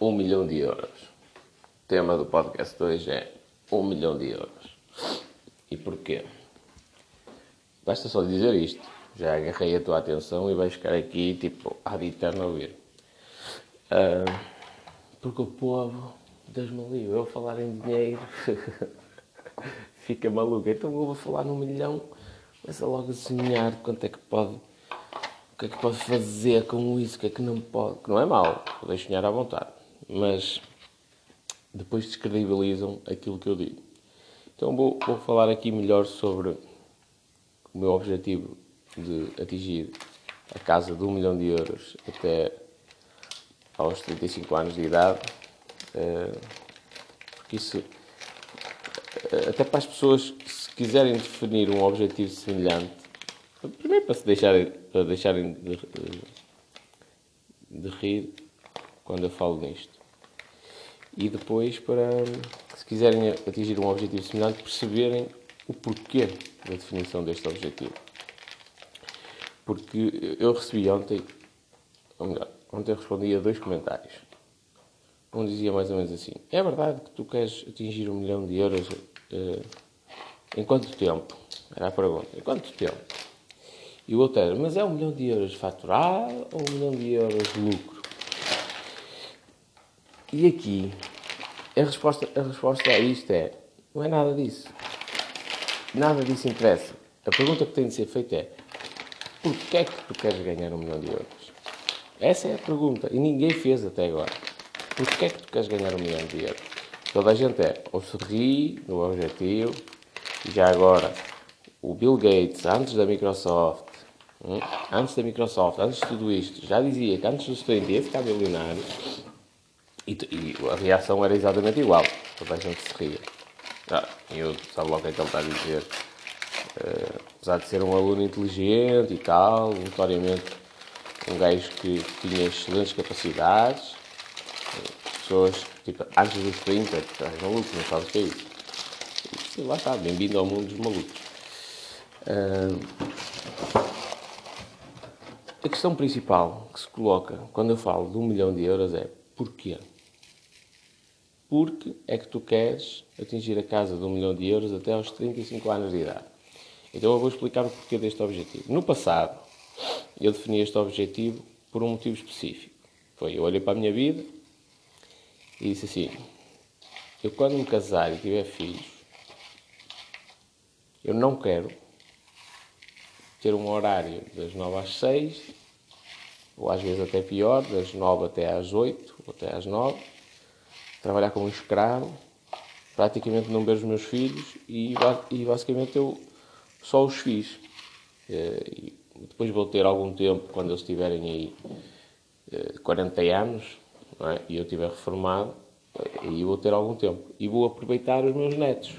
um milhão de euros. O tema do podcast hoje é um milhão de euros. E porquê? Basta só dizer isto. Já agarrei a tua atenção e vais ficar aqui, tipo, ad eterno a ouvir. Uh, porque o povo, Deus me livre, eu falar em dinheiro fica maluco. Então eu vou falar num milhão, começa logo a sonhar quanto é que pode o que é que pode fazer com isso, o que é que não pode. Que não é mau, podem sonhar à vontade. Mas depois descredibilizam aquilo que eu digo. Então vou, vou falar aqui melhor sobre o meu objetivo de atingir a casa de um milhão de euros até aos 35 anos de idade. Eh, porque isso, eh, até para as pessoas que se quiserem definir um objetivo semelhante, primeiro para se deixarem para deixarem de, de rir quando eu falo nisto. E depois para, se quiserem atingir um objetivo semelhante, perceberem o porquê da definição deste objetivo. Porque eu recebi ontem, ou melhor, ontem respondi a dois comentários. Um dizia mais ou menos assim: É verdade que tu queres atingir um milhão de euros uh, em quanto tempo? Era a pergunta: Em quanto tempo? E o outro era, mas é um milhão de euros faturado ou um milhão de euros de lucro? E aqui, a resposta, a resposta a isto é, não é nada disso. Nada disso interessa. A pergunta que tem de ser feita é, porquê é que tu queres ganhar um milhão de euros? Essa é a pergunta. E ninguém fez até agora. Porquê é que tu queres ganhar um milhão de euros? Toda a gente é, ou se ri no objetivo, e já agora, o Bill Gates, antes da Microsoft, Hum? Antes da Microsoft, antes de tudo isto, já dizia que antes dos 30 ia ficar milionário e, e, a reação era exatamente igual. Toda a gente se ria. Ah, eu sabe logo o que é que ele está a dizer. Uh, apesar de ser um aluno inteligente e tal, notoriamente um gajo que tinha excelentes capacidades, pessoas, tipo, antes dos 30, estás maluco, não sabes o que é isso. E lá está, bem-vindo ao mundo dos malucos. Uh, a questão principal que se coloca quando eu falo de um milhão de euros é porquê? Porque é que tu queres atingir a casa de um milhão de euros até aos 35 anos de idade. Então eu vou explicar o porquê deste objetivo. No passado, eu defini este objetivo por um motivo específico. Foi, eu olhei para a minha vida e disse assim, eu quando me casar e tiver filhos, eu não quero ter um horário das 9 às 6, ou às vezes até pior, das 9 até às 8, ou até às 9, trabalhar como escravo, praticamente não ver os meus filhos e, e basicamente eu só os fiz. Eh, e depois vou ter algum tempo, quando eles tiverem aí 40 eh, anos é? e eu estiver reformado, aí vou ter algum tempo. E vou aproveitar os meus netos.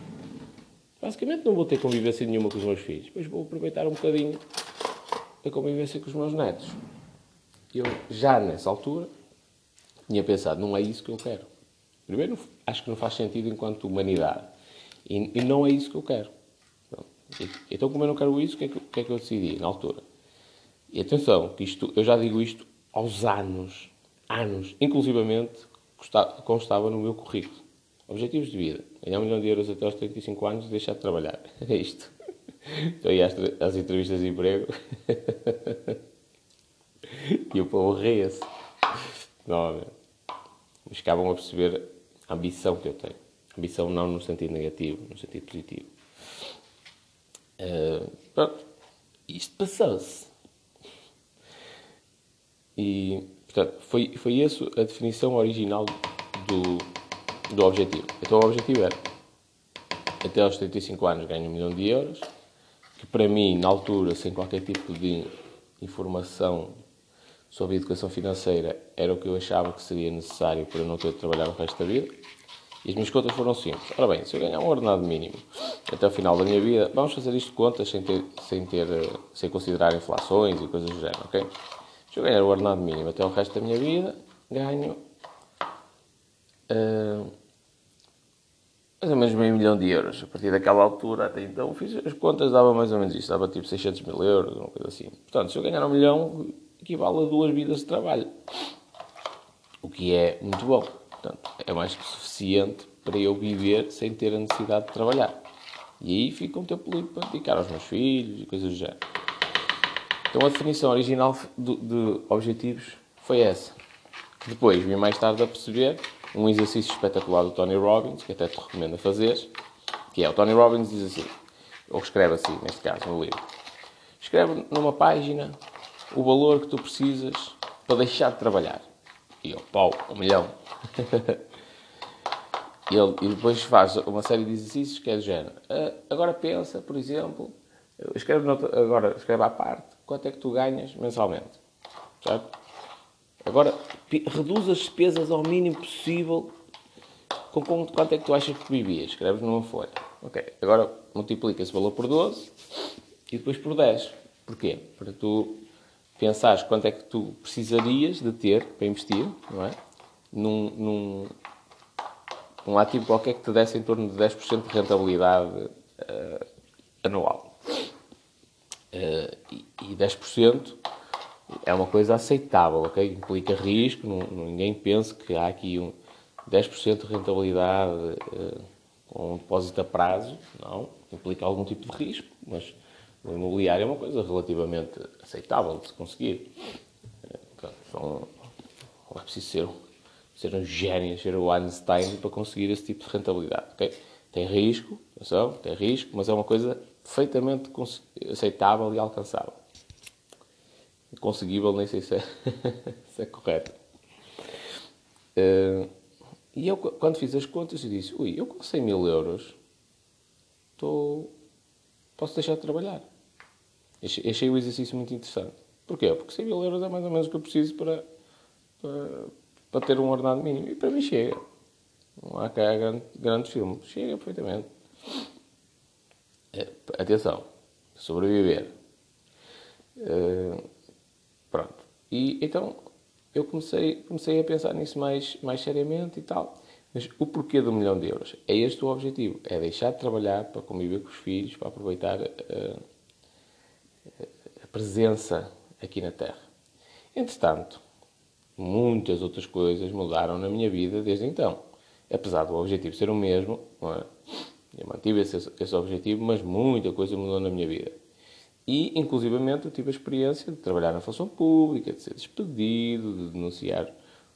Basicamente não vou ter convivência nenhuma com os meus filhos, mas vou aproveitar um bocadinho a convivência com os meus netos. Eu, já nessa altura, tinha pensado, não é isso que eu quero. Primeiro, acho que não faz sentido enquanto humanidade. E, e não é isso que eu quero. então, como eu não quero isso, o que, é que, que, é que eu decidi na altura? E atenção, que isto, eu já digo isto aos anos, anos, inclusivamente constava no meu currículo. Objetivos de vida. Ganhar um milhão de euros até aos 35 anos e deixar de trabalhar. É isto. Estou aí às, às entrevistas de emprego. e o povo ria-se. Novamente. Mas acabam a perceber a ambição que eu tenho. Ambição não no sentido negativo, no sentido positivo. Uh, pronto. Isto passou-se. E, portanto, foi, foi essa a definição original do, do objetivo. Então o objetivo era, até aos 35 anos ganho um milhão de euros, que para mim, na altura, sem qualquer tipo de informação sobre educação financeira, era o que eu achava que seria necessário para não ter de trabalhar o resto da vida. E as minhas contas foram simples. Ora bem, se eu ganhar um ordenado mínimo até o final da minha vida, vamos fazer isto de contas sem, ter, sem, ter, sem considerar inflações e coisas do género, ok? Se eu ganhar o ordenado mínimo até o resto da minha vida, ganho uh, mais ou menos meio milhão de euros. A partir daquela altura, até então, fiz as contas, dava mais ou menos isso, dava tipo 600 mil euros, uma coisa assim. Portanto, se eu ganhar um milhão, equivale a duas vidas de trabalho. O que é muito bom. Portanto, é mais que suficiente para eu viver sem ter a necessidade de trabalhar. E aí fica um tempo livre para dedicar aos meus filhos e coisas do género. Então a definição original de, de objetivos foi essa. Depois vim mais tarde a perceber um exercício espetacular do Tony Robbins, que até te recomendo a fazer, que é o Tony Robbins diz assim, ou escreve assim, neste caso, no livro. Escreve numa página o valor que tu precisas para deixar de trabalhar. E eu, pau, um milhão. e, ele, e depois faz uma série de exercícios que é do género. Uh, agora pensa, por exemplo, escreve agora escreve à parte quanto é que tu ganhas mensalmente. Certo? Agora, reduz as despesas ao mínimo possível com, quanto é que tu achas que vivias. Escreves numa folha. Ok, agora multiplica esse valor por 12 e depois por 10. Porquê? Para tu pensares quanto é que tu precisarias de ter para investir, não é? Num, num, num ativo qualquer que te desse em torno de 10% de rentabilidade uh, anual. Uh, e, e 10% é uma coisa aceitável, ok? Implica risco, não, ninguém pensa que há aqui um 10% de rentabilidade uh, com um depósito a prazo, não, implica algum tipo de risco, mas o imobiliário é uma coisa relativamente aceitável de se conseguir. Então, não é preciso ser, ser um gênio, ser o Einstein para conseguir esse tipo de rentabilidade, ok? Tem risco, atenção, tem risco, mas é uma coisa perfeitamente aceitável e alcançável conseguível, nem sei se é, se é correto. Uh, e eu, quando fiz as contas, eu disse: ui, eu com 100 mil euros estou, posso deixar de trabalhar. Achei, achei o exercício muito interessante. Porquê? Porque 100 mil euros é mais ou menos o que eu preciso para, para, para ter um ordenado mínimo. E para mim chega. Não há cá grande, grande filme. Chega perfeitamente. É, atenção. Sobreviver. Uh, Pronto. E então eu comecei, comecei a pensar nisso mais, mais seriamente e tal. Mas o porquê do milhão de euros? É este o objetivo. É deixar de trabalhar para conviver com os filhos, para aproveitar uh, presença aqui na Terra. Entretanto, muitas outras coisas mudaram na minha vida desde então. Apesar do objetivo ser o mesmo, é? eu mantive esse, esse objetivo, mas muita coisa mudou na minha vida. E, inclusivamente, eu tive a experiência de trabalhar na função pública, de ser despedido, de denunciar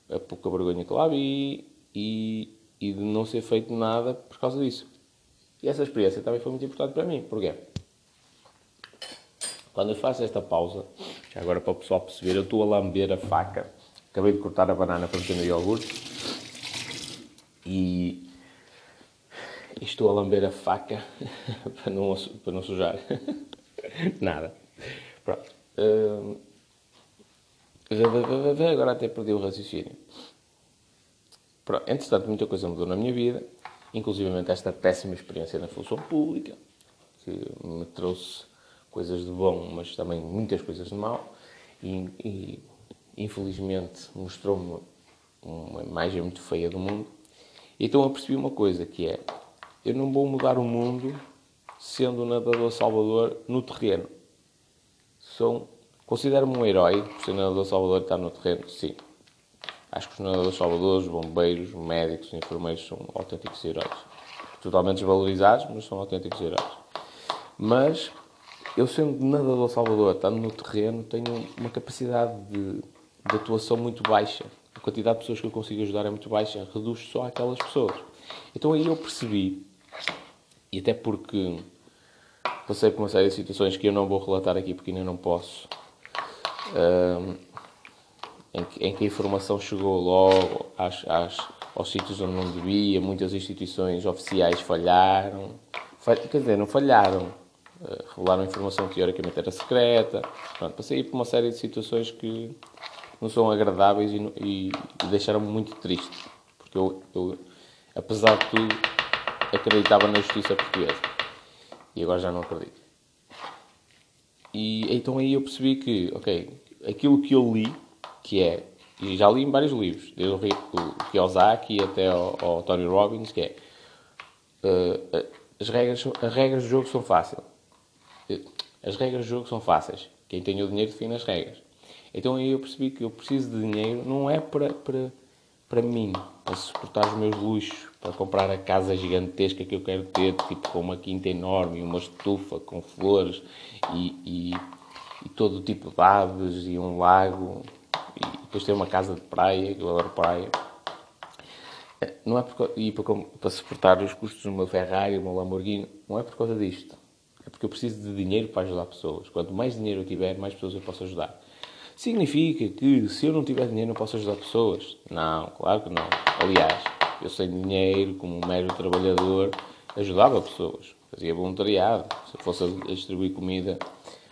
a pouca vergonha que lá vi e, e de não ser feito nada por causa disso. E essa experiência também foi muito importante para mim. Porquê? Quando eu faço esta pausa, já agora para o pessoal perceber, eu estou a lamber a faca. Acabei de cortar a banana para meter no iogurte. E, estou a lamber a faca para não, para não sujar. Nada. Pronto. Uh, agora até perdi o raciocínio. Pronto. Entretanto, muita coisa mudou na minha vida, inclusive esta péssima experiência na função pública, que me trouxe coisas de bom, mas também muitas coisas de mal, e, e infelizmente mostrou-me uma imagem muito feia do mundo. Então eu percebi uma coisa, que é, eu não vou mudar o mundo sendo o nadador salvador no terreno. Sou, considero-me um herói por ser nadador salvador e estar no terreno, sim. Acho que os nadadores salvadores, bombeiros, médicos, enfermeiros são autênticos heróis. Totalmente desvalorizados, mas são autênticos heróis. Mas eu sendo nadador salvador, estando no terreno, tenho uma capacidade de, de atuação muito baixa. A quantidade de pessoas que eu consigo ajudar é muito baixa, reduz só aquelas pessoas. Então aí eu percebi, e até porque passei por uma série de situações que eu não vou relatar aqui porque ainda não posso, um, em, que, em, que, a informação chegou logo às, às, aos sítios onde não devia, muitas instituições oficiais falharam, quer dizer, não falharam, revelaram informação que teoricamente era secreta, Pronto, passei por uma série de situações que não são agradáveis e, e, e deixaram-me muito triste, porque eu, eu, apesar de tudo, acreditava na justiça portuguesa. E agora já não acredito. E então aí eu percebi que, ok, aquilo que eu li, que é, e já li em vários livros, desde o Kiyosaki até ao, ao Tony Robbins, que é uh, as, regras, as regras do jogo são fáceis. As regras do jogo são fáceis. Quem tem o dinheiro define as regras. Então aí eu percebi que eu preciso de dinheiro não é para, para, para mim, para suportar os meus luxos, para comprar a casa gigantesca que eu quero ter, tipo com uma quinta enorme, uma estufa com flores e, e, e todo o tipo de aves e um lago e depois ter uma casa de praia, que eu adoro praia. Não é por, e para, para suportar os custos de uma Ferrari, uma Lamborghini, não é por causa disto. É porque eu preciso de dinheiro para ajudar pessoas. Quanto mais dinheiro eu tiver, mais pessoas eu posso ajudar. Significa que se eu não tiver dinheiro não posso ajudar pessoas? Não, claro que não. Aliás, eu sem dinheiro, como um mero trabalhador, ajudava pessoas. Fazia voluntariado. Se eu fosse a distribuir comida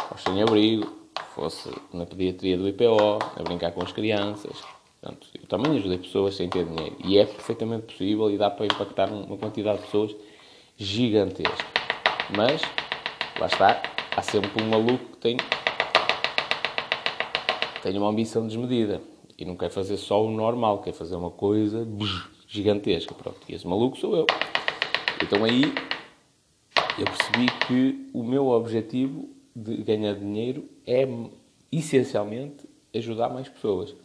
aos sem-abrigo, fosse na pediatria do IPO, a brincar com as crianças. Portanto, eu também ajudei pessoas sem ter dinheiro. E é perfeitamente possível e dá para impactar uma quantidade de pessoas gigantesca. Mas, lá está, há sempre um maluco que tem, tem uma ambição desmedida. E não quer fazer só o normal, quer fazer uma coisa gigantesca. Pronto, e esse maluco sou eu. Então aí eu percebi que o meu objetivo de ganhar dinheiro é essencialmente ajudar mais pessoas.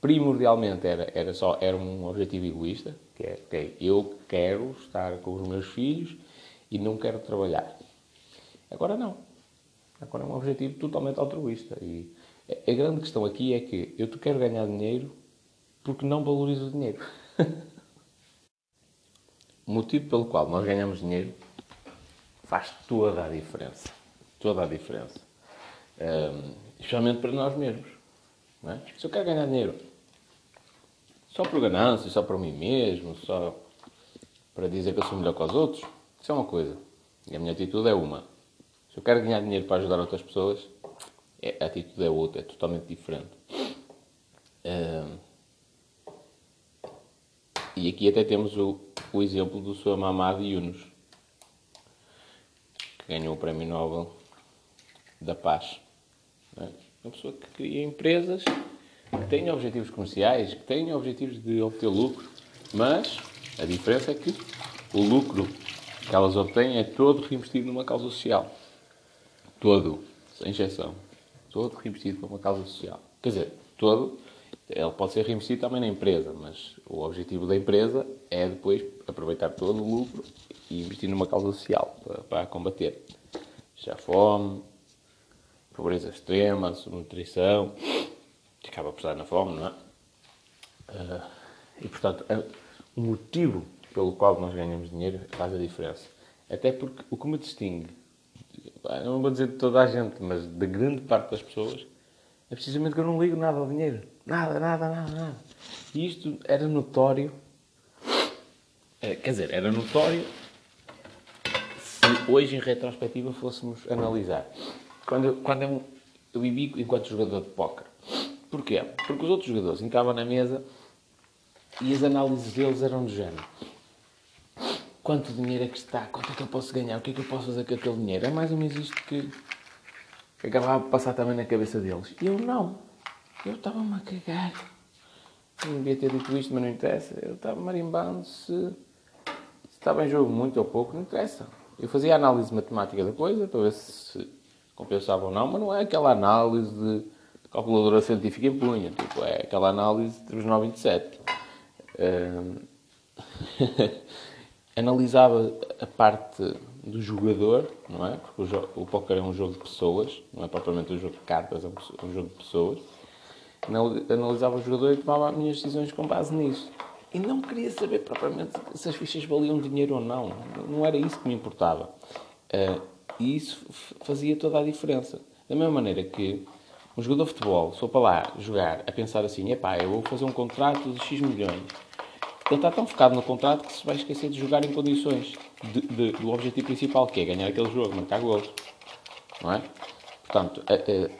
Primordialmente era, era só era um objetivo egoísta, que é okay, eu quero estar com os meus filhos e não quero trabalhar. Agora não. Agora é um objetivo totalmente altruísta. E a grande questão aqui é que eu quero ganhar dinheiro porque não valorizo o dinheiro. o motivo pelo qual nós ganhamos dinheiro faz toda a diferença. Toda a diferença. Um, especialmente para nós mesmos. É? Se eu quero ganhar dinheiro só por ganância, só para mim mesmo, só para dizer que eu sou melhor que os outros, isso é uma coisa. E a minha atitude é uma. Se eu quero ganhar dinheiro para ajudar outras pessoas, é, a atitude é outra, é totalmente diferente. E aqui até temos o, o exemplo do Sr. Mamad Yunus, que ganhou o Prémio Nobel da Paz. É? Uma pessoa que cria empresas que têm objetivos comerciais, que têm objetivos de obter lucro, mas a diferença é que o lucro que elas obtêm é todo reinvestido numa causa social. Todo, sem exceção. Todo reinvestido para uma causa social. Quer dizer, todo, ele pode ser reinvestido também na empresa, mas o objetivo da empresa é depois aproveitar todo o lucro e investir numa causa social para, para combater já fome, pobreza extrema, subnutrição, que acaba por estar na fome, não é? Uh, e, portanto, o motivo pelo qual nós ganhamos dinheiro faz a diferença. Até porque o que me distingue, não vou dizer de toda a gente, mas da grande parte das pessoas, é precisamente que eu não ligo nada ao dinheiro. Nada, nada, nada, nada. E isto era notório, eh, quer dizer, era notório se hoje, em retrospectiva, fôssemos analisar. Quando, quando eu, eu vivi enquanto jogador de póquer. Porquê? Porque os outros jogadores entravam na mesa e as análises deles eram do género. Quanto dinheiro é que está? Quanto é que eu posso ganhar? O que é que eu posso fazer com aquele dinheiro? É mais ou menos isto que, acabava de passar também na cabeça deles. E eu não. Eu estava-me a cagar. Eu não devia ter dito isto, mas não interessa. Eu estava marimbando se, estava em jogo muito ou pouco, não interessa. Eu fazia a análise matemática da coisa para ver se compensava ou não, mas não é aquela análise de calculadora científica em punho, tipo, é aquela análise de 927. Um, analisava a parte do jogador, não é? Porque o, o póquer é um jogo de pessoas, não é propriamente um jogo de cartas, é um jogo de pessoas. Analisava o jogador e tomava as minhas decisões com base nisso. E não queria saber propriamente se as fichas valiam dinheiro ou não. Não era isso que me importava. Uh, e isso fazia toda a diferença. Da mesma maneira que um jogador de futebol, for para lá jogar a pensar assim, epá, eu vou fazer um contrato de X milhões, ele está tão focado no contrato que se vai esquecer de jogar em condições de, de, do objetivo principal, que é ganhar aquele jogo, marcar gols. Não é? Portanto, a, a,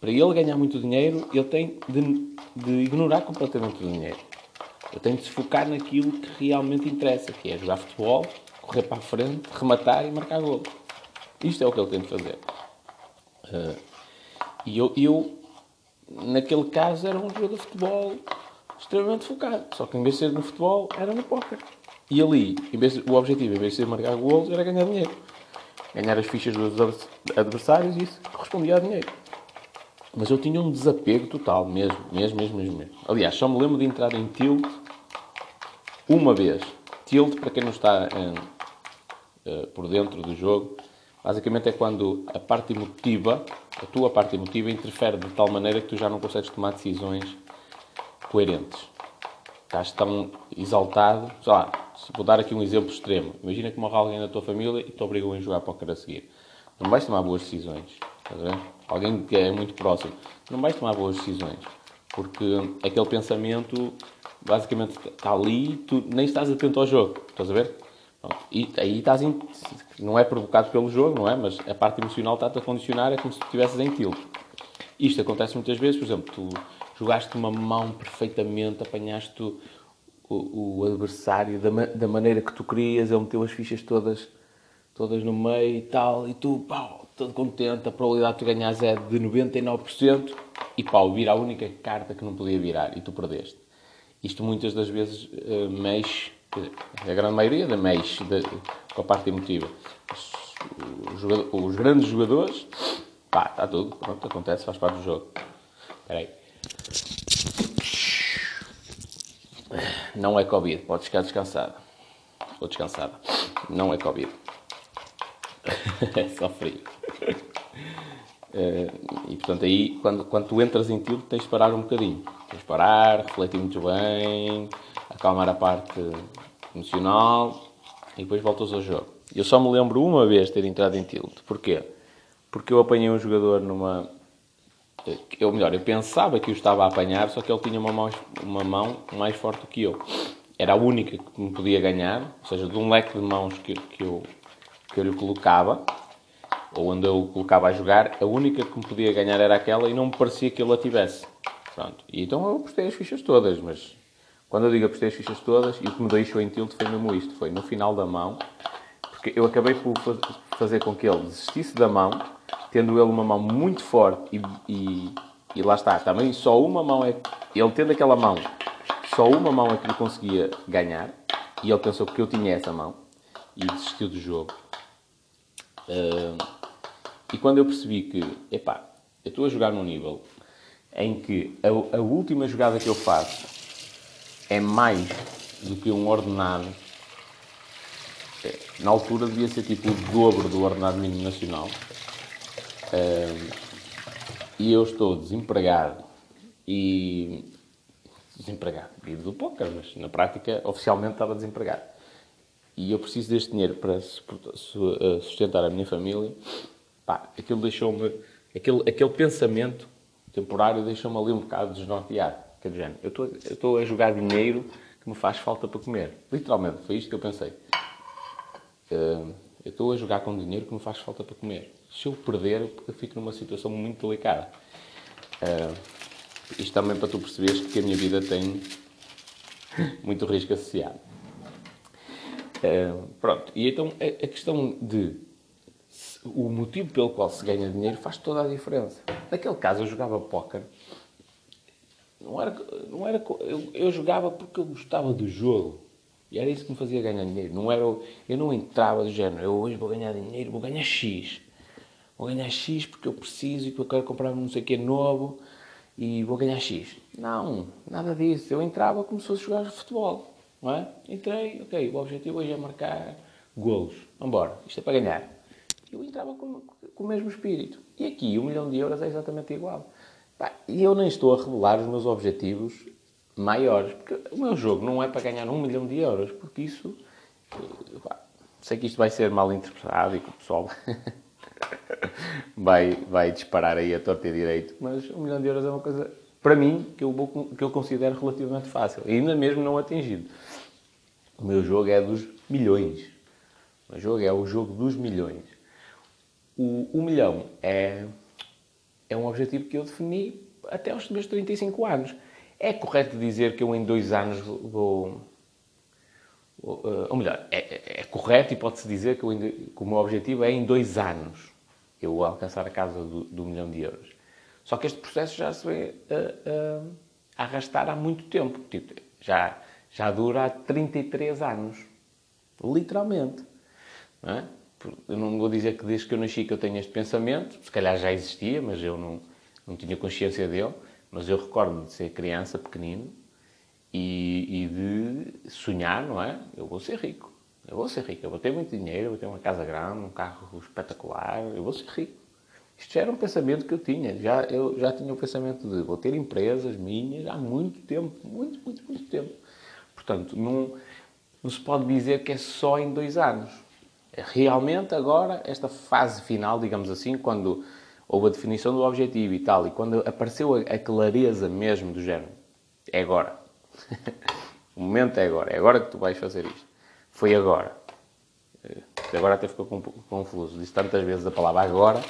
para ele ganhar muito dinheiro, ele tem de, de ignorar completamente o dinheiro. Ele tem de se focar naquilo que realmente interessa, que é jogar futebol, correr para a frente, rematar e marcar gols. Isto é o que ele tem de fazer. Uh, e eu, eu, naquele caso, era um jogador de futebol extremamente focado. Só que em vez de ser no futebol, era no póquer. E ali, em vez de, o objetivo, em vez de ser marcar gols, era ganhar dinheiro. Ganhar as fichas dos adversários e isso correspondia a dinheiro. Mas eu tinha um desapego total, mesmo, mesmo, mesmo, mesmo. mesmo. Aliás, só me lembro de entrar em tilt uma vez. Tilt, para quem não está uh, por dentro do jogo, basicamente é quando a parte emotiva, a tua parte emotiva, interfere de tal maneira que tu já não consegues tomar decisões coerentes. Estás tão exaltado. Sei lá, vou dar aqui um exemplo extremo. Imagina que morre alguém da tua família e te obrigam a jogar póquer a seguir. Não vais tomar boas decisões. Alguém que é muito próximo. Não vais tomar boas decisões. Porque aquele pensamento basicamente está ali e tu nem estás atento ao jogo. Estás a ver? Pronto. E aí estás in... não é provocado pelo jogo, não é? Mas a parte emocional está-te a condicionar, é como se estivesses em tilt. Isto acontece muitas vezes, por exemplo, tu jogaste uma mão perfeitamente, apanhaste o, o, adversário da, da, maneira que tu querias, ele meteu as fichas todas, todas no meio e tal, e tu, pau, todo contente, a probabilidade de tu ganhares é de 99%, e pau, vira a única carta que não podia virar, e tu perdeste. Isto muitas das vezes uh, mexe, a grande maioria da mexe de, com a parte emotiva. Os, os, os, grandes jogadores, pá, está tudo, pronto, acontece, faz parte do jogo. Espera aí. Não é Covid, pode ficar descansada. Estou descansada. Não é Covid. é só frio. Uh, e portanto, aí, quando, quando tu entras em tiro, tens de parar um bocadinho. Tens de parar, refletir muito bem, acalmar a parte emocional e depois voltas ao jogo. Eu só me lembro uma vez de ter entrado em tilt. Porquê? Porque eu apanhei um jogador numa, ou melhor, eu pensava que o estava a apanhar, só que ele tinha uma mão, uma mão mais forte que eu. Era a única que me podia ganhar, ou seja, de um leque de mãos que, que, eu, que eu lhe colocava, ou onde eu o colocava a jogar, a única que me podia ganhar era aquela e não me parecia que ele a tivesse. Pronto. E então eu apostei as fichas todas, mas quando eu digo apostei as fichas todas, e o que me deixou em tilt foi mesmo isto, foi no final da mão, porque eu acabei por fazer com que ele desistisse da mão tendo ele uma mão muito forte e, e, e, lá está, também só uma mão é. Ele tendo aquela mão, só uma mão é que ele conseguia ganhar e ele pensou que eu tinha essa mão e desistiu do jogo. Uh, e quando eu percebi que, epá, eu estou a jogar num nível em que a, a última jogada que eu faço é mais do que um ordenado é, na altura devia ser tipo o dobro do ordenado mínimo nacional e eu estou desempregado e. Desempregado, vivo do póquer, mas na prática oficialmente estava desempregado. E eu preciso deste dinheiro para eh, sustentar a minha família. Pá, aquilo deixou-me. Aquele, aquele pensamento temporário deixou-me ali um bocado desnorteado. Quer dizer, eu estou, eu estou a jogar dinheiro que me faz falta para comer. Literalmente, foi isto que eu pensei. Uh, eu estou a jogar com dinheiro que me faz falta para comer se eu perder, eu fico numa situação muito delicada. Uh, isto também para tu perceberes que a minha vida tem muito risco associado. Uh, pronto, e então a, a questão de se, o motivo pelo qual se ganha dinheiro faz toda a diferença. Naquele caso eu jogava póquer, não era, não era, eu, eu jogava porque eu gostava do jogo. E era isso que me fazia ganhar dinheiro. Não era, eu não entrava do género, eu hoje vou ganhar dinheiro, vou ganhar X vou ganhar X porque eu preciso e porque eu quero comprar não sei o que novo e vou ganhar X. Não, nada disso. Eu entrava como se fosse jogar futebol, não é? Entrei, ok, o objetivo hoje é marcar golos. Embora, isto é para ganhar. Eu entrava com, com o mesmo espírito. E aqui, um milhão de euros é exatamente igual. E eu nem estou a revelar os meus objetivos maiores, porque o meu jogo não é para ganhar um milhão de euros, porque isso... Sei que isto vai ser mal interpretado e que o pessoal... vai, vai disparar aí a torta e direito. Mas um milhão de euros é uma coisa, para mim, que eu, que eu considero relativamente fácil. E ainda mesmo não atingido. O meu jogo é dos milhões. O meu jogo é o jogo dos milhões. O, o milhão é, é um objetivo que eu defini até aos meus 35 anos. É correto dizer que eu em dois anos vou, ou melhor, é, é, é correto e pode-se dizer que, eu, que, o meu objetivo é em dois anos eu alcançar a casa do, do milhão de euros. Só que este processo já se vê a, a, a arrastar há muito tempo. Tipo, já, já dura há 33 anos. Literalmente. Não é? Eu não vou dizer que desde que eu nasci que eu tenho este pensamento. Se calhar já existia, mas eu não, não tinha consciência dele. Mas eu recordo de ser criança, pequenino, e, e, de sonhar, não é? Eu vou ser rico. Eu vou ser rico. Eu vou ter muito dinheiro, eu vou ter uma casa grande, um carro espetacular. Eu vou ser rico. Isto já era um pensamento que eu tinha. Já, eu já tinha o pensamento de vou ter empresas minhas há muito tempo. Muito, muito, muito tempo. Portanto, não, não se pode dizer que é só em dois anos. É realmente agora, esta fase final, digamos assim, quando houve a definição do objetivo e tal, e quando apareceu a, clareza mesmo do género, é agora. o momento é agora. É agora que tu vais fazer isto. Foi agora. Eh, agora até ficou confuso. Disse tantas vezes a palavra agora.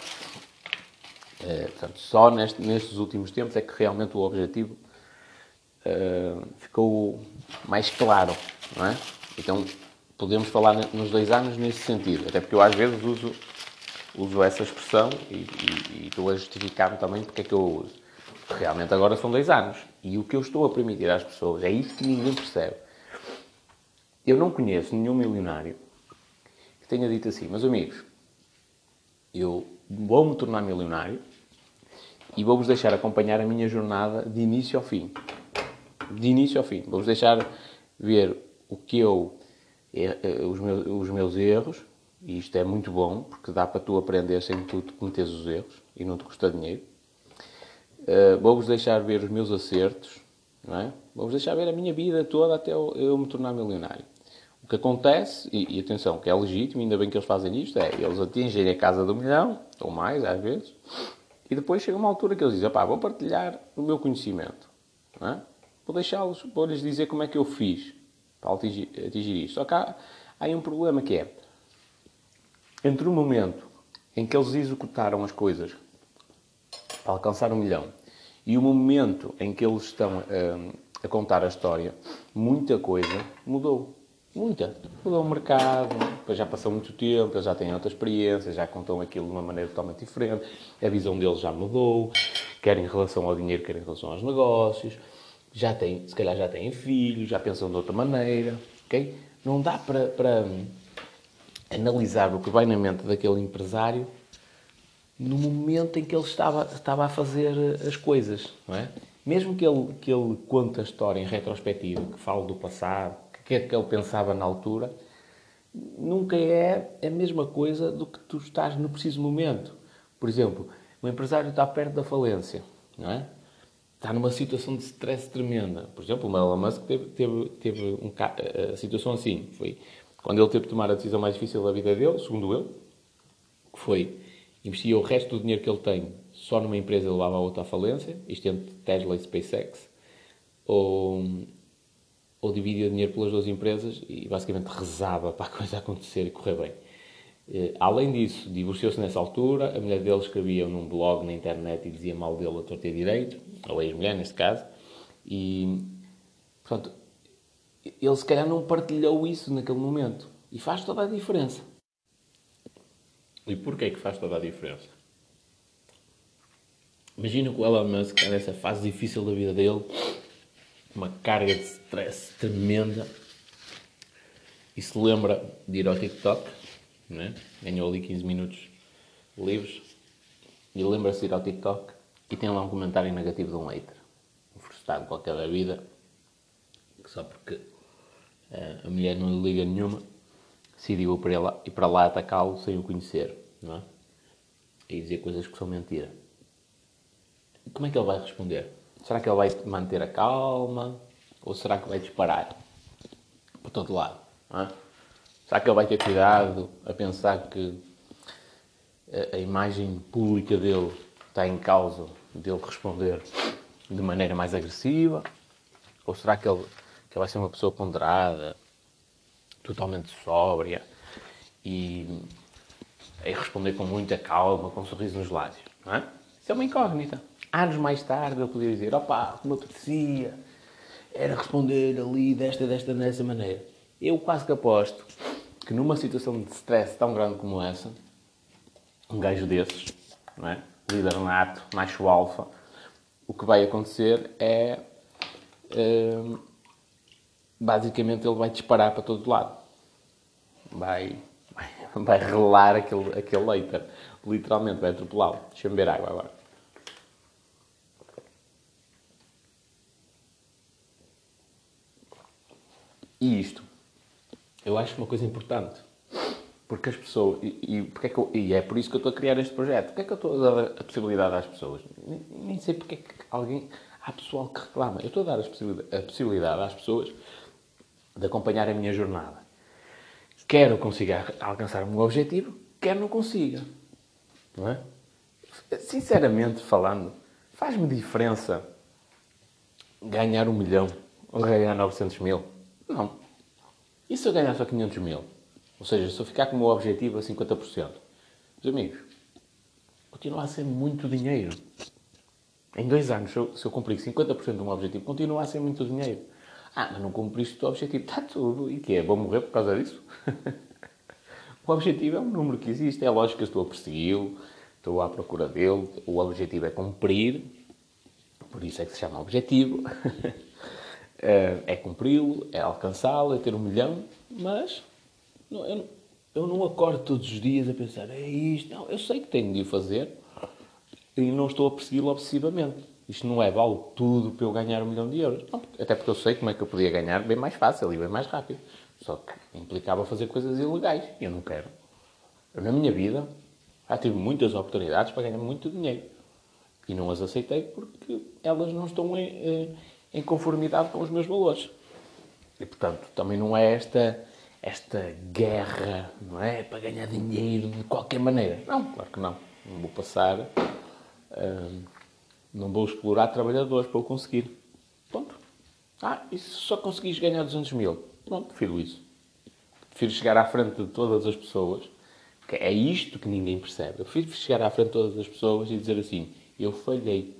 É, portanto, só neste, nestes últimos tempos é que realmente o objetivo uh, ficou mais claro, não é? Então, podemos falar nos dois anos nesse sentido. Até porque eu às vezes uso, uso essa expressão e, e, e estou a justificar-me também porque é que eu uso. Realmente agora são dois anos. E o que eu estou a permitir às pessoas, é isso que ninguém percebe. Eu não conheço nenhum milionário que tenha dito assim, meus amigos, eu vou-me tornar milionário e vou-vos deixar acompanhar a minha jornada de início ao fim. De início ao fim. Vou-vos deixar ver o que eu, eh, eh, os meus, os meus erros, e isto é muito bom, porque dá para tu aprender sem tu cometeres os erros e não te custa dinheiro. Uh, Vou-vos deixar ver os meus acertos, não é? Vou-vos deixar ver a minha vida toda até eu, me tornar milionário. O que acontece, e, e, atenção, que é legítimo, ainda bem que eles fazem isto, é eles atingem a casa do milhão, ou mais às vezes, e depois chega uma altura que eles dizem, pá, vou partilhar o meu conhecimento, é? Vou deixá-los, vou-lhes dizer como é que eu fiz para atingir, atingir isto. Só que há, há um problema que é, entre o momento em que eles executaram as coisas para alcançar um milhão e o momento em que eles estão a, a contar a história, muita coisa mudou. Muita. Mudou o mercado, depois já passou muito tempo, eles já têm outra experiência, já contam aquilo de uma maneira totalmente diferente, a visão deles já mudou, quer em relação ao dinheiro, quer em relação aos negócios, já têm, se calhar já têm filhos, já pensam de outra maneira, ok? Não dá para, para analisar o que vai na mente daquele empresário no momento em que ele estava, estava a fazer as coisas, não é? Mesmo que ele, que ele conte a história em retrospectiva, que fale do passado, que é que ele pensava na altura, nunca é a mesma coisa do que tu estás no preciso momento. Por exemplo, o empresário está perto da falência, não é? Está numa situação de stress tremenda. Por exemplo, o Elon Musk teve, teve, teve um, a situação assim. Foi quando ele teve de tomar a decisão mais difícil da vida dele, segundo ele, que foi investir o resto do dinheiro que ele tem só numa empresa levava a outra à falência, isto entre Tesla e SpaceX, ou, ou dividia o dinheiro pelas duas empresas e basicamente rezava para a coisa acontecer e correr bem. Eh, além disso, divorciou-se nessa altura, a mulher dele escrevia num blog na internet e dizia mal dele a torta e direito, ou a ex-mulher neste caso, e, portanto, ele se calhar não partilhou isso naquele momento. E faz toda a diferença. E porquê que faz toda a diferença? Imagina que o Elon Musk está nessa fase difícil da vida dele, uma carga de stress tremenda, e se lembra de ir ao TikTok, né? ganhou ali 15 minutos livres, e lembra-se de ir ao TikTok e tem lá um comentário negativo de um hater, um frustrado qualquer da vida, só porque uh, a mulher não lhe liga nenhuma, decidiu ir para lá, para lá atacá-lo sem o conhecer, não é? E dizer coisas que são mentira. Como é que ele vai responder? Será que ele vai manter a calma? Ou será que vai disparar para todo lado? É? Será que ele vai ter cuidado a pensar que a, a imagem pública dele está em causa dele responder de maneira mais agressiva? Ou será que ele, que ele vai ser uma pessoa ponderada, totalmente sóbria e, responder com muita calma, com um sorriso nos lábios? Não é? Isso é uma incógnita. Anos mais tarde ele podia dizer: opá, como eu apetecia, era responder ali desta, desta, desta maneira. Eu quase que aposto que numa situação de stress tão grande como essa, um gajo desses, não é? líder nato, macho alfa, o que vai acontecer é. Hum, basicamente ele vai disparar para todo lado. Vai, vai, vai relar aquele, aquele leiter. Literalmente, vai atropelá-lo. Deixa-me beber água agora. E isto, eu acho uma coisa importante. Porque as pessoas. E, e, porque é, que eu, e é por isso que eu estou a criar este projeto. Porque é que eu estou a dar a possibilidade às pessoas? Nem, nem sei porque é que alguém. Há pessoal que reclama. Eu estou a dar a possibilidade, às pessoas de acompanhar a minha jornada. Quer eu consiga alcançar meu objetivo, quer não consiga. Não é? Sinceramente falando, faz-me diferença ganhar um milhão ou ganhar 900 mil? Não. E se eu ganhar só 500 mil? Ou seja, se eu ficar com o meu objetivo a 50%? Meus amigos, continua a ser muito dinheiro. Em dois anos, se eu, se cumprir 50% do meu objetivo, continua a ser muito dinheiro. Ah, mas não cumpriste o teu objetivo. Está tudo. E o quê? Vou morrer por causa disso? o objetivo é um número que existe. É lógico que eu estou a persegui-lo, estou à procura dele. O objetivo é cumprir. Por isso é que se chama objetivo. Eh, é cumpri-lo, é alcançá-lo, é ter um milhão. Mas não, eu, eu não acordo todos os dias a pensar é isto. Não, eu sei que tenho de o fazer e não estou a persegui-lo obsessivamente. Isto não é vale tudo para eu ganhar um milhão de euros. Não, até porque eu sei como é que eu podia ganhar bem mais fácil e bem mais rápido. Só que implicava fazer coisas ilegais. E eu não quero. Eu, na minha vida, já tive muitas oportunidades para ganhar muito dinheiro. E não as aceitei porque elas não estão em, eh, em conformidade com os meus valores. E, portanto, também não é esta, esta guerra, não é? Para ganhar dinheiro de qualquer maneira. Não, claro que não. Não vou passar... Hum, não vou explorar trabalhadores para o conseguir. Ponto. Ah, e se só conseguis ganhar 200 mil? Pronto, prefiro isso. Prefiro chegar à frente de todas as pessoas, que é isto que ninguém percebe. Eu prefiro chegar à frente de todas as pessoas e dizer assim, eu falhei.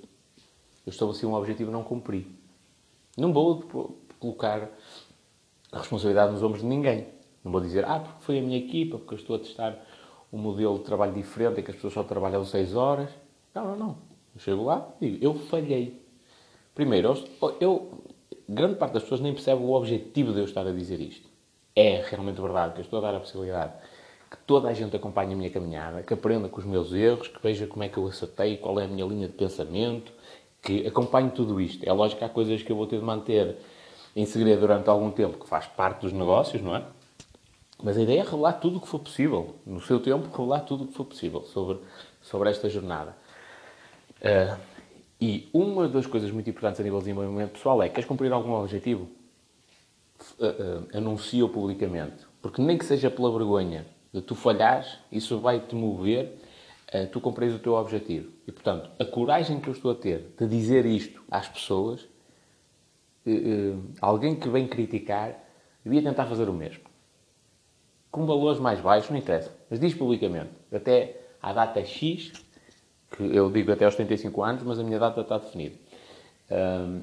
Eu estabeleci um objetivo e não cumpri. Não vou colocar a responsabilidade nos ombros de ninguém. Não vou dizer, ah, porque foi a minha equipa, porque eu estou a testar um modelo de trabalho diferente em que as pessoas só trabalham 6 horas. Não, não, não. Chego lá e digo, eu falhei. Primeiro, eu, grande parte das pessoas nem percebe o objetivo de eu estar a dizer isto. É realmente verdade que eu estou a dar a possibilidade que toda a gente acompanhe a minha caminhada, que aprenda com os meus erros, que veja como é que eu acertei, qual é a minha linha de pensamento, que acompanhe tudo isto. É lógico que há coisas que eu vou ter de manter em segredo durante algum tempo, que faz parte dos negócios, não é? Mas a ideia é revelar tudo o que for possível, no seu tempo, revelar tudo o que for possível sobre, sobre esta jornada. Uh, e uma das coisas muito importantes a nível de desenvolvimento pessoal é: queres cumprir algum objetivo? Uh, uh, anuncia-o publicamente. Porque nem que seja pela vergonha de tu falhares, isso vai te mover a tu cumprires o teu objetivo. E portanto, a coragem que eu estou a ter de dizer isto às pessoas, alguém que vem criticar, devia tentar fazer o mesmo. Com valores mais baixos, não interessa, mas diz publicamente. Até à data X, que eu digo até aos 35 anos, mas a minha data está definida. Um,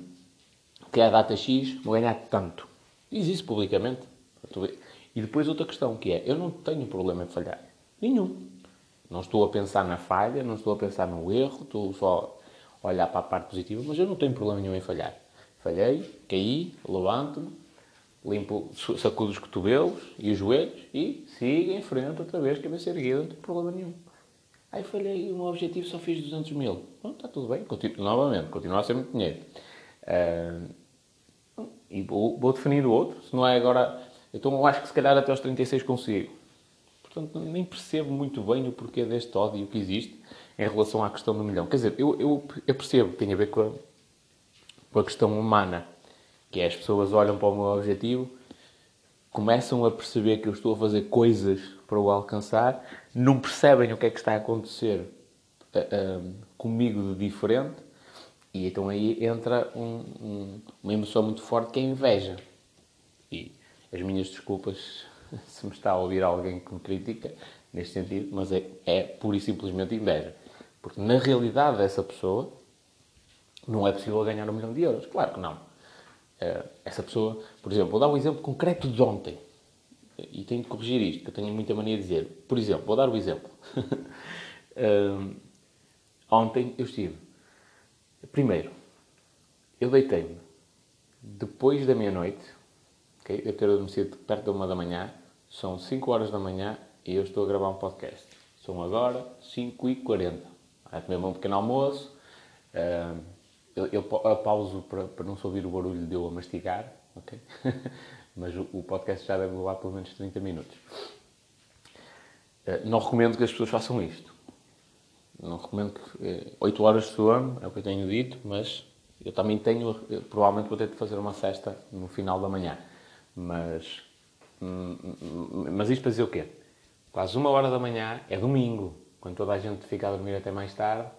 que é a data X, vou ganhar tanto. Diz isso publicamente. E depois outra questão, que é, eu não tenho problema em falhar. Nenhum. Não estou a pensar na falha, não estou a pensar no erro, estou só a olhar para a parte positiva, mas eu não tenho problema nenhum em falhar. Falhei, caí, levanto-me, limpo, sacudo os cotovelos e os joelhos e sigo em frente outra vez, cabeça erguida, não tem problema nenhum. Aí falhei um objetivo, só fiz 200 mil. Bom, está tudo bem, continuo, novamente, continua a ser muito dinheiro. Uh, e vou, vou, definir o outro, se não é agora... Então eu acho que se calhar até aos 36 consigo. Portanto, nem percebo muito bem o porquê deste ódio que existe em relação à questão do milhão. Quer dizer, eu, eu, eu percebo que tem a ver com a, com a questão humana, que é as pessoas olham para o meu objetivo, começam a perceber que eu estou a fazer coisas para o alcançar, não percebem o que é que está a acontecer uh, uh, comigo de diferente, e então aí entra um, um, uma emoção muito forte que é a inveja. E as minhas desculpas se me está a ouvir alguém que me critica neste sentido, mas é, é pura e simplesmente inveja. Porque na realidade dessa pessoa não é possível ganhar um milhão de euros. Claro que não. Uh, essa pessoa, por exemplo, vou dar um exemplo concreto de ontem e tenho de corrigir isto, que eu tenho muita mania de dizer. Por exemplo, vou dar o um exemplo. um, ontem eu estive. Primeiro, eu deitei-me depois da meia-noite, okay? eu ter adormecido perto da uma da manhã, são 5 horas da manhã e eu estou a gravar um podcast. São agora 5 e 40 Vai comer um pequeno almoço. eu, eu, eu pauso para, para não se ouvir o barulho de eu a mastigar, ok? mas o, podcast já deve levar pelo menos 30 minutos. Uh, não recomendo que as pessoas façam isto. Não recomendo que. Uh, 8 horas de sono, é o que eu tenho dito, mas eu também tenho. Eu, provavelmente vou ter de fazer uma cesta no final da manhã. Mas. Hum, hum, mas isto para dizer o quê? Quase uma hora da manhã é domingo, quando toda a gente fica a dormir até mais tarde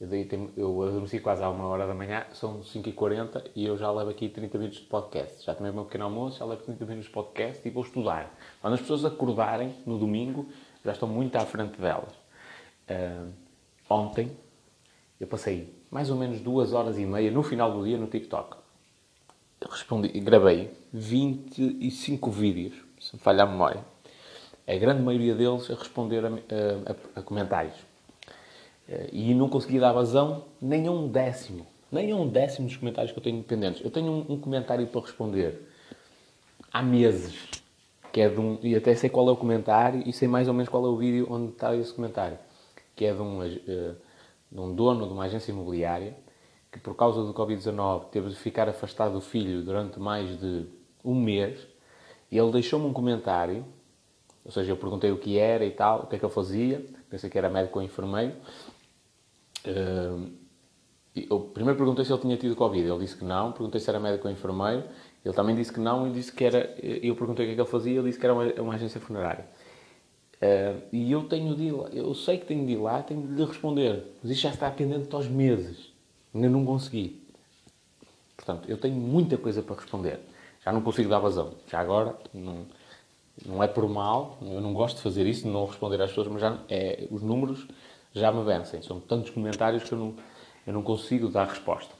eu, daí tenho, eu adormeci quase à uma hora da manhã, são 5h40 e eu já levo aqui 30 minutos de podcast. Já tomei o meu pequeno almoço, já levo 30 minutos de podcast e vou estudar. Quando as pessoas acordarem no domingo, já estou muito à frente delas. Uh, ontem, eu passei mais ou menos duas horas e meia no final do dia no TikTok. Eu respondi, gravei 25 vídeos, se me falha a memória. A grande maioria deles a responder a, a, a comentários e não consegui dar vazão nem a um décimo. Nem a um décimo dos comentários que eu tenho independentes. Eu tenho um, um comentário para responder há meses. Que é de um, e até sei qual é o comentário e sei mais ou menos qual é o vídeo onde está esse comentário. Que é de um, uh, de um dono de uma agência imobiliária que, por causa do Covid-19, teve de ficar afastado do filho durante mais de um mês. E ele deixou-me um comentário. Ou seja, eu perguntei o que era e tal, o que é que ele fazia. Pensei que era médico ou enfermeiro. Eu primeiro perguntei se ele tinha tido Covid. Ele disse que não. Perguntei se era médico ou enfermeiro. Ele também disse que não e disse que era. Eu perguntei o que é que ele fazia. Ele disse que era uma, uma agência funerária. Uh, e eu tenho de ir lá, eu sei que tenho de ir lá, tenho de lhe responder. Mas isto já está pendente aos meses. Ainda não consegui. Portanto, eu tenho muita coisa para responder. Já não consigo dar vazão. Já agora, não, não é por mal, eu não gosto de fazer isso, não responder às pessoas, mas já é, os números já me vencem. São tantos comentários que eu não, eu não consigo dar resposta.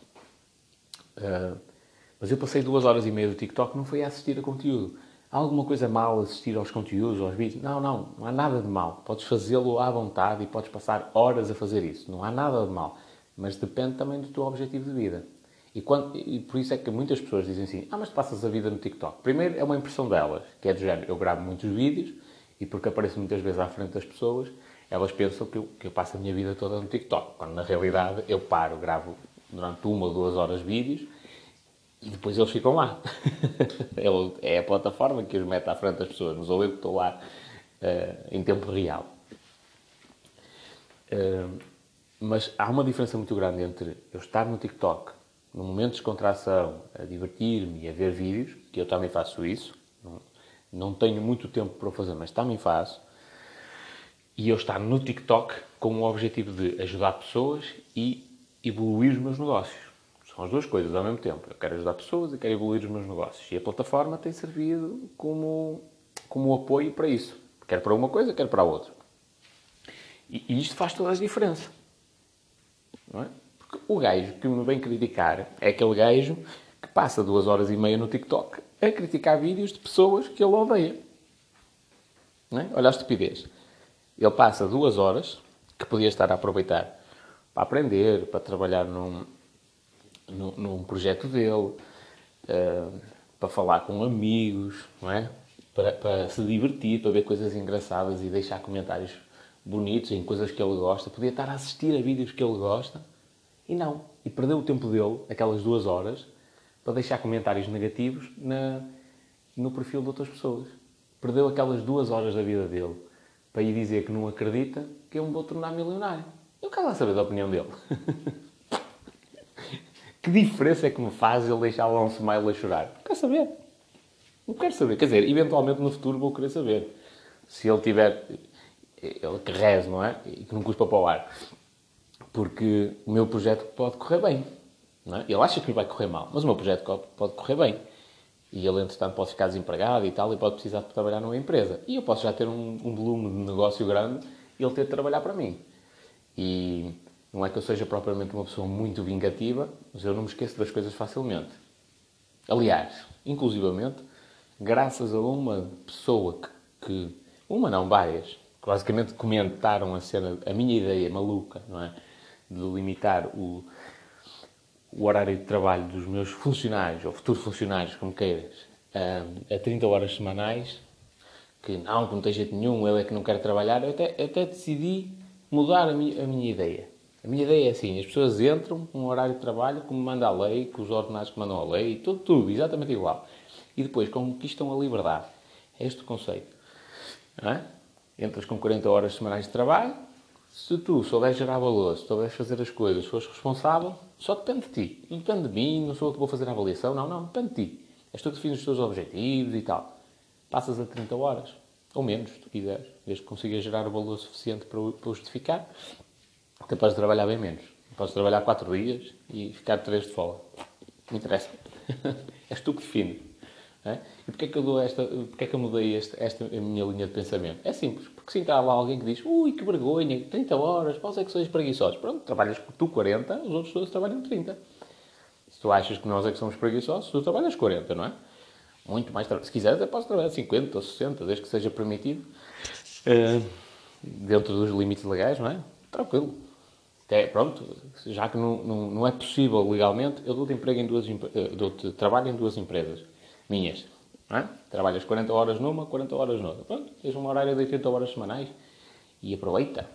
Uh, mas eu passei duas horas e meia do TikTok não foi a assistir a conteúdo. Há alguma coisa mal assistir aos conteúdos, aos vídeos? Não, não, não há nada de mal. Podes fazê-lo à vontade e podes passar horas a fazer isso. Não há nada de mal. Mas depende também do teu objetivo de vida. E, quando, e por isso é que muitas pessoas dizem assim: Ah, mas tu passas a vida no TikTok. Primeiro, é uma impressão delas, que é do género: eu gravo muitos vídeos e porque apareço muitas vezes à frente das pessoas, elas pensam que eu, que eu passo a minha vida toda no TikTok, quando na realidade eu paro, gravo durante uma ou duas horas vídeos e depois eles ficam lá. é a plataforma que os mete à frente das pessoas, não sou eu que estou lá uh, em tempo real. Uh, mas há uma diferença muito grande entre eu estar no TikTok, num momento de descontração, a divertir-me e a ver vídeos, que eu também faço isso, não, não tenho muito tempo para fazer, mas também faço, e eu estar no TikTok com o objetivo de ajudar pessoas e evoluir os meus negócios. São as duas coisas ao mesmo tempo. Eu quero ajudar pessoas e quero evoluir os meus negócios. E a plataforma tem servido como, como apoio para isso. Quer para uma coisa, quer para a outra. E, e isto faz toda a diferença. Não é? Porque o gajo que me vem criticar é aquele gajo que passa duas horas e meia no TikTok a criticar vídeos de pessoas que ele odeia. Não é? Olha a estupidez. Ele passa duas horas que podia estar a aproveitar para aprender, para trabalhar num, num, num projeto dele, uh, para falar com amigos, não é? Para, para, se divertir, para ver coisas engraçadas e deixar comentários bonitos em coisas que ele gosta. Podia estar a assistir a vídeos que ele gosta e não. E perdeu o tempo dele, aquelas duas horas, para deixar comentários negativos na, no perfil de outras pessoas. Perdeu aquelas duas horas da vida dele para ir dizer que não acredita que eu me vou tornar milionário. Eu quero lá saber da opinião dele. que diferença é que me faz ele deixar lá um smile a chorar? Não quero saber. Não quero saber. Quer dizer, eventualmente no futuro vou querer saber. Se ele tiver... Ele que reze, não é? E que não cuspa para o ar. Porque o meu projeto pode correr bem. É? Ele acha que vai correr mal, mas o meu projeto pode correr bem. E ele, entretanto, pode ficar desempregado e tal, e pode precisar de trabalhar numa empresa. E eu posso já ter um, um volume de negócio grande e ele ter de trabalhar para mim. E não é que eu seja propriamente uma pessoa muito vingativa, mas eu não me esqueço das coisas facilmente. Aliás, inclusivamente, graças a uma pessoa que, que uma não, várias, que basicamente comentaram a cena, a minha ideia maluca, não é? De limitar o, o horário de trabalho dos meus funcionários, ou futuros funcionários, como queiras, a 30 horas semanais, que não, que não tem jeito nenhum, eu é que não quero trabalhar, eu até, até decidi mudar a minha, a minha ideia. A minha ideia é assim, as pessoas entram com um horário de trabalho como manda a lei, com os ordenados que mandam a lei, tudo, tudo, exatamente igual. e depois conquistam a liberdade. É este o conceito. É? Entras com 40 horas semanais de trabalho, se tu souberes gerar valor, se souberes fazer as coisas, fores responsável, só depende de ti. Não depende de mim, não sou eu que vou fazer a avaliação, não, não, depende de ti. És tu que defines os teus objetivos e tal. Passas a 30 horas, ou menos, se tu quiseres, desde que consigas gerar o valor suficiente para, justificar, até podes trabalhar bem menos. Podes trabalhar 4 dias e ficar 3 de folga. Não interessa. És tu que defines. É? E porquê é que eu, dou esta, porquê é que eu mudei este, esta minha linha de pensamento? É simples, porque lá alguém que diz ui, que vergonha, 30 horas, quais é que sois preguiçosos? Pronto, trabalhas tu 40, os outros todos trabalham 30. Se tu achas que nós é que somos preguiçosos, tu trabalhas 40, não é? Muito mais, se quiseres até podes trabalhar 50 ou 60, desde que seja permitido, uh, dentro dos limites legais, não é? Tranquilo. Até, pronto, já que não, não, não é possível legalmente, eu dou-te emprego em duas, uh, dou-te trabalho em duas empresas minhas. É? Trabalhas 40 horas numa, 40 horas noutra. Pronto, tens uma horária de 80 horas semanais e aproveita.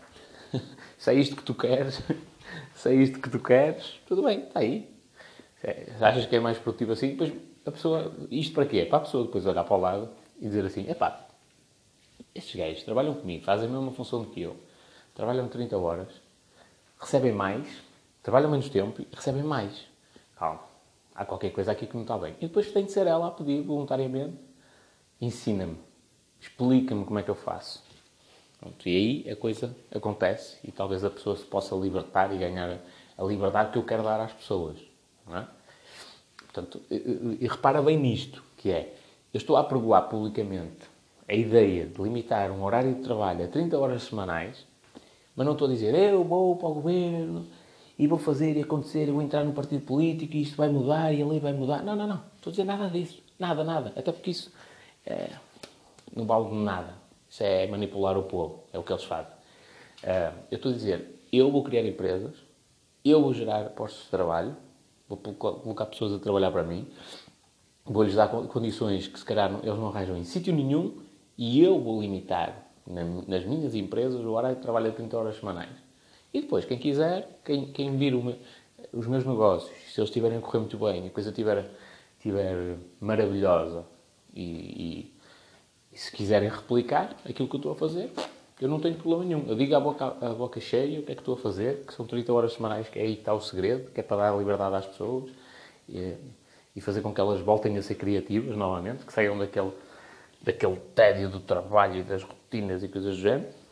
se é isto que tu queres, se é isto que tu queres, tudo bem, está aí. Se achas que é mais produtivo assim, depois a pessoa. Isto para quê? Para a pessoa depois olhar para o lado e dizer assim: epá, estes gajos trabalham comigo, fazem a mesma função do que eu, trabalham 30 horas, recebem mais, trabalham menos tempo e recebem mais. Calma há qualquer coisa aqui que não está bem. E depois tem de ser ela a pedir voluntariamente: ensina-me, explica-me como é que eu faço. Pronto, e aí a coisa acontece e talvez a pessoa se possa libertar e ganhar a liberdade que eu quero dar às pessoas. Não é? Portanto, e, e repara bem nisto, que é, eu estou a apregoar publicamente a ideia de limitar um horário de trabalho a 30 horas semanais, mas não estou a dizer, eu vou para o governo, e vou fazer e acontecer, vou entrar num partido político e isto vai mudar e a lei vai mudar. Não, não, não. Estou a dizer nada disso. Nada, nada. Até porque isso é, não vale nada. Isso é manipular o povo. É o que eles fazem. Uh, eu estou a dizer, eu vou criar empresas, eu vou gerar postos de trabalho, vou colocar pessoas a trabalhar para mim, vou-lhes dar condições que se calhar eles não arranjam em sítio nenhum e eu vou limitar nas minhas empresas o horário de trabalho a 30 horas semanais. E depois, quem quiser, quem, quem vir os meus negócios, se eles estiverem a correr muito bem e a coisa estiver, estiver maravilhosa e, e, e, se quiserem replicar aquilo que eu estou a fazer, eu não tenho problema nenhum. Eu digo à boca, à boca cheia o que é que estou a fazer, que são 30 horas semanais, que é aí que está o segredo, que é para dar liberdade às pessoas e, e fazer com que elas voltem a ser criativas novamente, que saiam daquele, daquele tédio do trabalho e das rotinas e coisas do género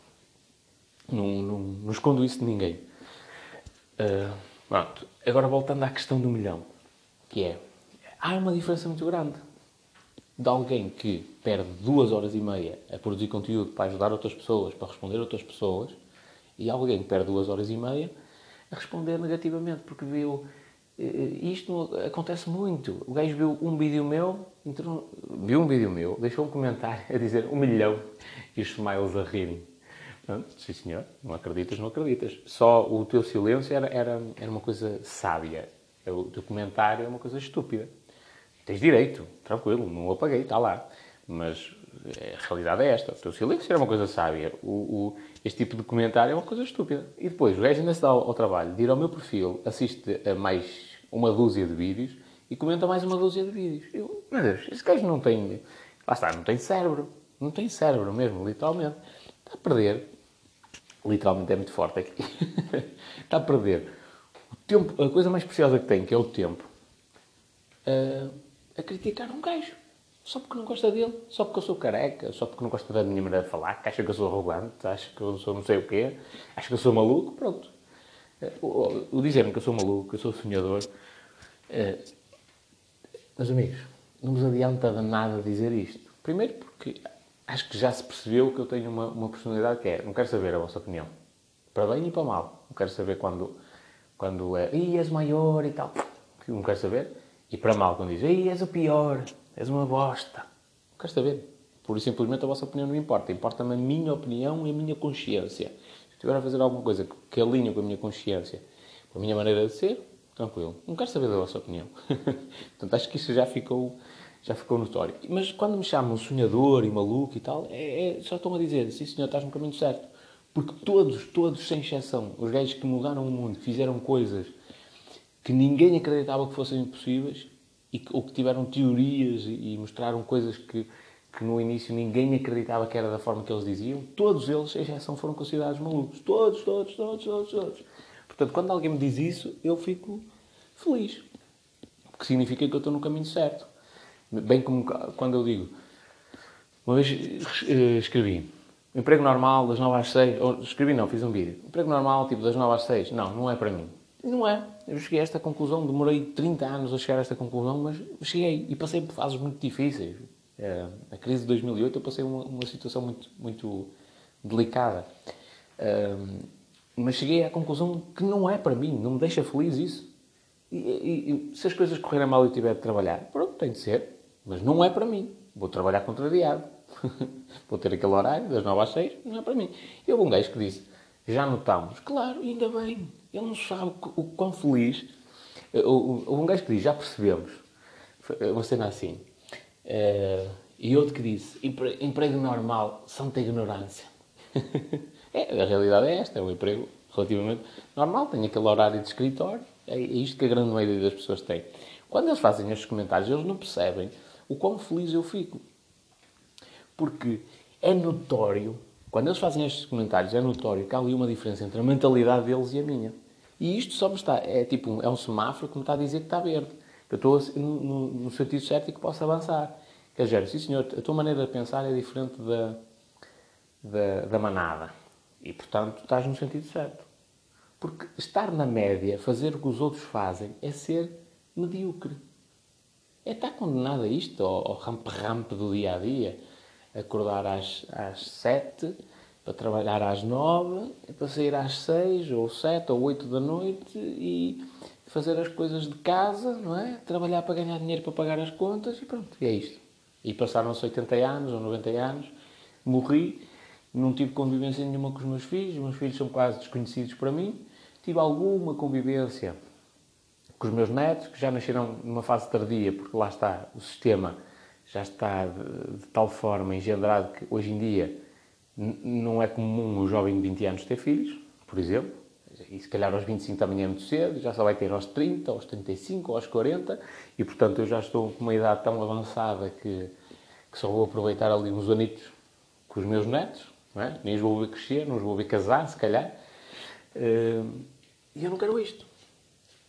não, não, não escondo isso de ninguém. Uh. Agora voltando à questão do milhão, que é, há uma diferença muito grande de alguém que perde duas horas e meia a produzir conteúdo para ajudar outras pessoas, para responder outras pessoas, e alguém que perde duas horas e meia a responder negativamente, porque viu... Eh, isto acontece muito. O gajo viu um vídeo meu, entrou, viu um vídeo meu, deixou um comentário a dizer um milhão e os smiles a rirem. Sim, senhor. Não acreditas, não acreditas. Só o teu silêncio era, era, era uma coisa sábia. O teu comentário é uma coisa estúpida. Tens direito, tranquilo, não o apaguei, está lá. Mas eh, a realidade é esta. O teu silêncio era uma coisa sábia. O, o, este tipo de comentário é uma coisa estúpida. E depois, o gajo ainda se dá ao, ao trabalho de ir ao meu perfil, assiste a mais uma dúzia de vídeos e comenta mais uma dúzia de vídeos. Eu, meu Deus, esse gajo não tem... Lá está, não tem cérebro. Não tem cérebro mesmo, literalmente. Está a perder literalmente é muito forte aqui, está a perder o tempo, a coisa mais preciosa que tem, que é o tempo, a, a criticar um gajo. Só porque não gosta dele, só porque eu sou careca, só porque não gosta da minha maneira de falar, que acha que eu sou arrogante, acha que eu sou não sei o quê, acha que eu sou maluco, pronto. O, o dizer-me que eu sou maluco, que eu sou sonhador, é, meus amigos, não vos adianta de nada dizer isto. Primeiro porque acho que já se percebeu que eu tenho uma, uma personalidade que é, não quero saber a vossa opinião. Para bem e para mal. Não quero saber quando, quando é, Ih, és maior e tal. Não quero saber. E para mal, quando diz, Ih, és o pior, és uma bosta. Não quero saber. Por simplesmente a vossa opinião não importa. Importa-me a minha opinião e a minha consciência. Se estiver a fazer alguma coisa que alinhe com a minha consciência, com a minha maneira de ser, tranquilo. Não quero saber da vossa opinião. Portanto, acho que isso já ficou já ficou notório. Mas quando me chamam sonhador e maluco e tal, é, é, só estão a dizer, sim senhor, estás no caminho certo. Porque todos, todos sem exceção, os gajos que mudaram o mundo, fizeram coisas que ninguém acreditava que fossem impossíveis e que, ou que tiveram teorias e, e mostraram coisas que, que no início ninguém acreditava que era da forma que eles diziam, todos eles, sem exceção, foram considerados malucos. Todos, todos, todos, todos, todos. Portanto, quando alguém me diz isso, eu fico feliz. Porque significa que eu estou no caminho certo. Bem como quando eu digo, uma vez eh, escrevi, emprego normal das 9 às 6, ou escrevi não, fiz um vídeo, emprego normal tipo das 9 às 6, não, não é para mim. Não é. Eu cheguei a esta conclusão, demorei 30 anos a chegar a esta conclusão, mas cheguei e passei por fases muito difíceis. É, a crise de 2008 eu passei uma, uma situação muito, muito delicada. mas cheguei à conclusão que não é para mim, não me deixa feliz isso. E, e, e se as coisas correrem mal e eu tiver de trabalhar, pronto, tem de ser. Mas não é para mim. Vou trabalhar contrariado. Vou ter aquele horário, das 9 às 6, não é para mim. E houve um gajo que disse, já notamos, claro, ainda bem, ele não sabe o quão feliz. Houve um gajo que diz, já percebemos. Uma cena assim. Uh, e outro que disse, emprego normal, santa ignorância. é, a realidade é esta, é um emprego relativamente normal, tem aquele horário de escritório, é isto que a grande maioria das pessoas tem. Quando eles fazem estes comentários, eles não percebem o quão feliz eu fico. Porque é notório, quando eles fazem estes comentários, é notório que há ali uma diferença entre a mentalidade deles e a minha. E isto só me está, é tipo, é um semáforo que me está a dizer que está verde. Que eu estou no, no sentido certo e que posso avançar. Quer dizer, sim senhor, a tua maneira de pensar é diferente da, da, da manada. E, portanto, estás no sentido certo. Porque estar na média, fazer o que os outros fazem, é ser medíocre. É estar condenado a isto, ao, rampe-rampe do dia a dia. Acordar às, às sete, para trabalhar às nove, para sair às seis, ou sete, ou oito da noite e fazer as coisas de casa, não é? Trabalhar para ganhar dinheiro para pagar as contas e pronto, e é isto. E passaram-se 80 anos ou 90 anos, morri, não tive convivência nenhuma com os meus filhos, os meus filhos são quase desconhecidos para mim, tive alguma convivência com os meus netos, que já nasceram numa fase tardia, porque lá está, o sistema já está de, de tal forma engendrado que hoje em dia não é comum um jovem de 20 anos ter filhos, por exemplo, e se calhar aos 25 também é muito cedo, já só vai ter aos 30, aos 35, aos 40, e portanto eu já estou com uma idade tão avançada que, que só vou aproveitar ali uns anitos com os meus netos, não é? nem os vou ver crescer, não os vou ver casar, se calhar. Uh, e eu não quero isto.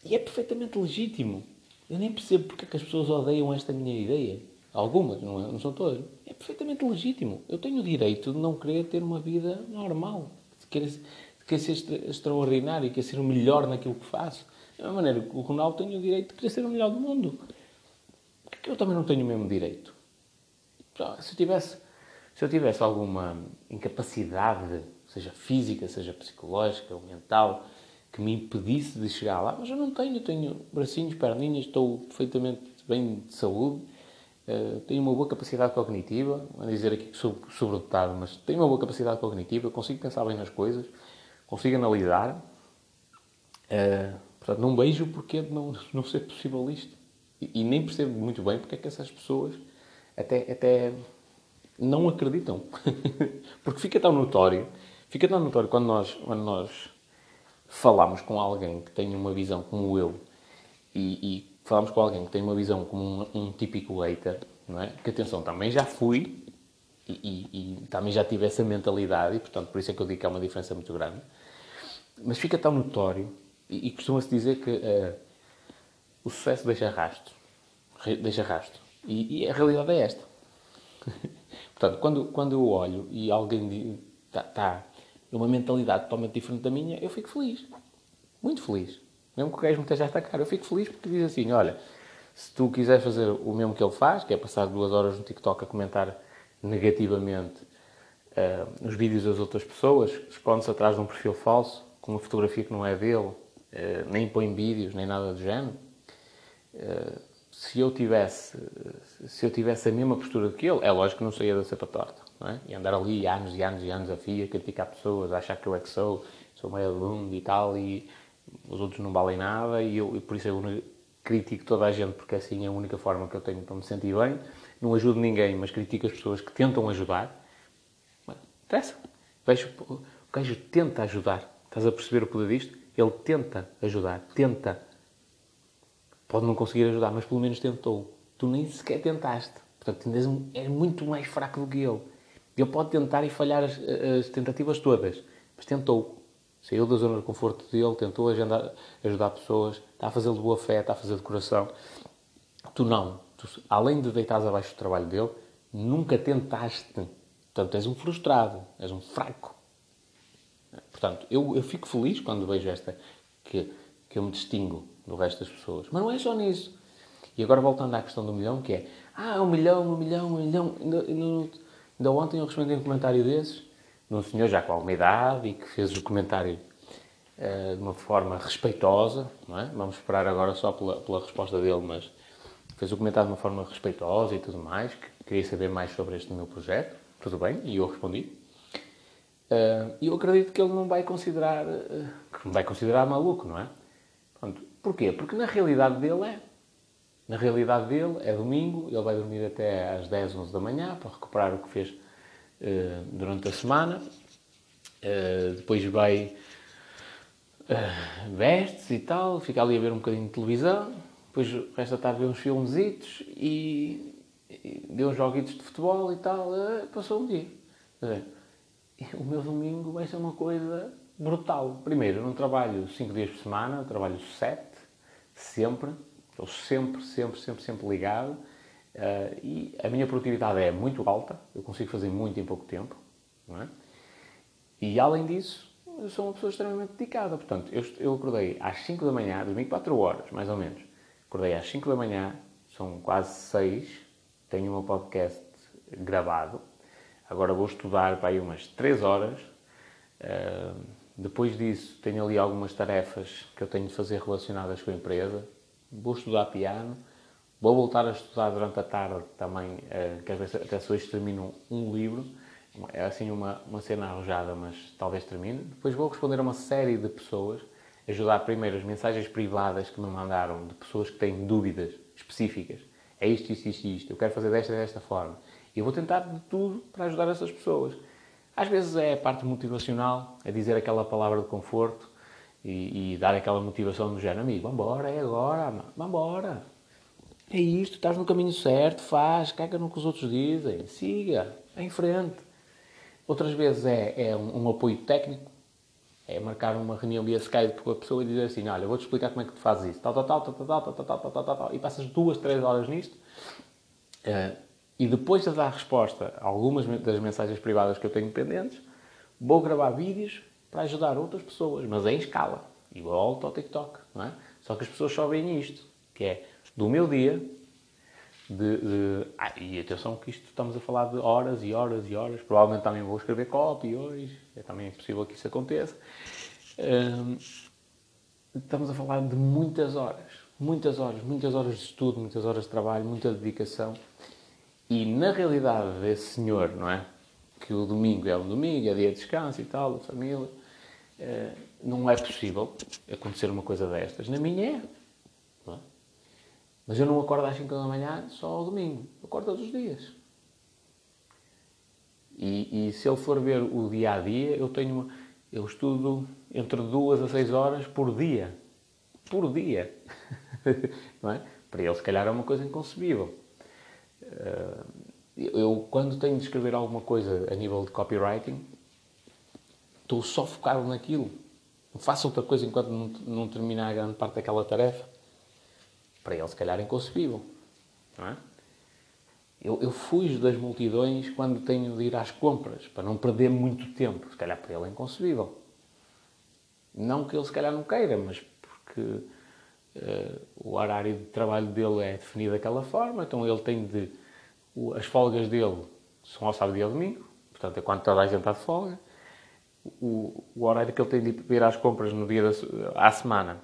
E é perfeitamente legítimo. Eu nem percebo porque é que as pessoas odeiam esta minha ideia. Algumas, não, é? não são todas. É perfeitamente legítimo. Eu tenho o direito de não querer ter uma vida normal. De querer, de querer ser extraordinário, de querer ser o melhor naquilo que faço. Da mesma maneira que o Ronaldo tem o direito de querer ser o melhor do mundo. Porque que eu também não tenho o mesmo direito? Se eu tivesse, se eu tivesse alguma incapacidade, seja física, seja psicológica ou mental, que me impedisse de chegar lá, mas eu não tenho, tenho bracinhos, perninhas, estou perfeitamente bem de saúde, uh, tenho uma boa capacidade cognitiva, a dizer aqui que sou sobredotado, mas tenho uma boa capacidade cognitiva, consigo pensar bem nas coisas, consigo analisar, uh, portanto não vejo porque de não, não ser possível isto. E, e, nem percebo muito bem porque é que essas pessoas até, até não acreditam. porque fica tão notório, fica tão notório quando nós, quando nós falamos com alguém que tem uma visão como eu e, e falamos com alguém que tem uma visão como um, um típico hater, não é? Que atenção, também já fui e, e, e, também já tive essa mentalidade e, portanto, por isso é que eu digo que há uma diferença muito grande. Mas fica tão notório e, e costuma-se dizer que uh, o sucesso deixa rastro. Deixa rastro. E, e a realidade é esta. portanto, quando, quando eu olho e alguém está tá numa mentalidade totalmente diferente da minha, eu fico feliz. Muito feliz. Mesmo que o gajo me esteja a atacar, eu fico feliz porque diz assim: olha, se tu quiseres fazer o mesmo que ele faz, que é passar duas horas no TikTok a comentar negativamente uh, os vídeos das outras pessoas, esconde-se atrás de um perfil falso, com uma fotografia que não é dele, uh, nem põe vídeos, nem nada do género. Uh, se eu tivesse se eu tivesse a mesma postura que ele, é lógico que não saía da cepa torta. É? E andar ali anos e anos e anos a fio, criticar pessoas, achar que eu é que sou, sou meio aluno e tal, e os outros não valem nada, e, eu, e por isso eu critico toda a gente, porque assim é a única forma que eu tenho para me sentir bem. Não ajudo ninguém, mas critico as pessoas que tentam ajudar. Mas, interessa. Vejo, o gajo tenta ajudar. Estás a perceber o poder disto? Ele tenta ajudar, tenta. Pode não conseguir ajudar, mas pelo menos tentou. Tu nem sequer tentaste. Portanto, és muito mais fraco do que ele. Ele pode tentar e falhar as, as tentativas todas, mas tentou. Saiu da zona de conforto dele, tentou agendar, ajudar pessoas, está a fazer de boa fé, está a fazer de coração. Tu não. Tu, além de deitares abaixo do trabalho dele, nunca tentaste. Portanto, és um frustrado, és um fraco. Portanto, eu, eu fico feliz quando vejo esta, que, que eu me distingo do resto das pessoas. Mas não é só nisso. E agora voltando à questão do milhão, que é, ah, um milhão, um milhão, um milhão. Ainda, ainda, ainda ontem eu respondi um comentário desses, de um senhor já com alguma idade e que fez o comentário uh, de uma forma respeitosa, não é? Vamos esperar agora só pela, pela resposta dele, mas fez o comentário de uma forma respeitosa e tudo mais, que queria saber mais sobre este meu projeto, tudo bem, e eu respondi. Uh, e eu acredito que ele não vai considerar, uh, que vai considerar maluco, não é? Pronto. Porquê? Porque na realidade dele é. Na realidade dele é domingo, ele vai dormir até às 10, 11 da manhã para recuperar o que fez uh, durante a semana. depois vai, veste-se e tal, fica ali a ver um bocadinho de televisão. Depois resta tarde ver uns filmesitos e, deu uns joguitos de futebol e tal. passou um dia o meu domingo vai ser uma coisa brutal. Primeiro, não trabalho 5 dias por semana, trabalho 7, sempre. Estou sempre, sempre, sempre, sempre ligado. Uh, e a minha produtividade é muito alta, eu consigo fazer muito em pouco tempo. Não é? E além disso, eu sou uma pessoa extremamente dedicada. Portanto, eu, eu acordei às 5 da manhã, dormi 4 horas, mais ou menos. Acordei às 5 da manhã, são quase 6, tenho o meu podcast gravado Agora vou estudar para aí umas 3 horas. Uh, depois disso, tenho ali algumas tarefas que eu tenho de fazer relacionadas com a empresa. Vou estudar piano. Vou voltar a estudar durante a tarde também, uh, que às vezes até se hoje termino um livro. É assim uma, uma cena arrojada, mas talvez termine. Depois vou responder a uma série de pessoas, ajudar primeiro as mensagens privadas que me mandaram de pessoas que têm dúvidas específicas. É isto, isto, isto, isto. Eu quero fazer desta desta forma. E eu vou tentar de tudo para ajudar essas pessoas. Às vezes é a parte motivacional, é dizer aquela palavra de conforto e, e dar aquela motivação do género, amigo, vambora, é agora, vambora. É isto, estás no caminho certo, faz, caga no que os outros dizem, siga, é em frente. Outras vezes é, é um, um, apoio técnico, é marcar uma reunião via Skype com a pessoa e dizer assim, olha, vou-te explicar como é que tu fazes isso, tal, tal, tal, tal, tal, tal, tal, tal, tal, tal, tal, e passas duas, três horas nisto. Uh, e depois de dar resposta a algumas das mensagens privadas que eu tenho pendentes, vou gravar vídeos para ajudar outras pessoas, mas em escala. Volto ao TikTok, não é? Só que as pessoas só veem isto, que é do meu dia, de, de ah, e atenção que isto estamos a falar de horas e horas e horas, provavelmente também vou escrever copy hoje, é também possível que isso aconteça. Hum, estamos a falar de muitas horas, muitas horas, muitas horas de estudo, muitas horas de trabalho, muita dedicação e na realidade desse senhor, não é? Que o domingo é um domingo, é dia de descanso e tal, da família, eh, não é possível acontecer uma coisa destas. Na minha é. é? Mas eu não acordo às 5 da manhã só ao domingo. Acordo todos os dias. E, e, se ele for ver o dia a dia, eu tenho eu estudo entre 2 a 6 horas por dia. Por dia. não é? Para ele, se calhar, é uma coisa inconcebível. Eh, eu, quando tenho de escrever alguma coisa a nível de copywriting, estou só focado naquilo. Não faço outra coisa enquanto não, não terminar a grande parte daquela tarefa. Para ele, se calhar, é inconcebível. Não é? Eu, eu fujo das multidões quando tenho de ir às compras, para não perder muito tempo. Se calhar, para ele, é inconcebível. Não que ele, se calhar, não queira, mas porque Uh, o horário de trabalho dele é definido daquela forma, então ele tem de. As folgas dele são ao sábado e ao domingo, portanto é quando toda a gente está de folga. O, o horário que ele tem de ir às compras no dia da, à semana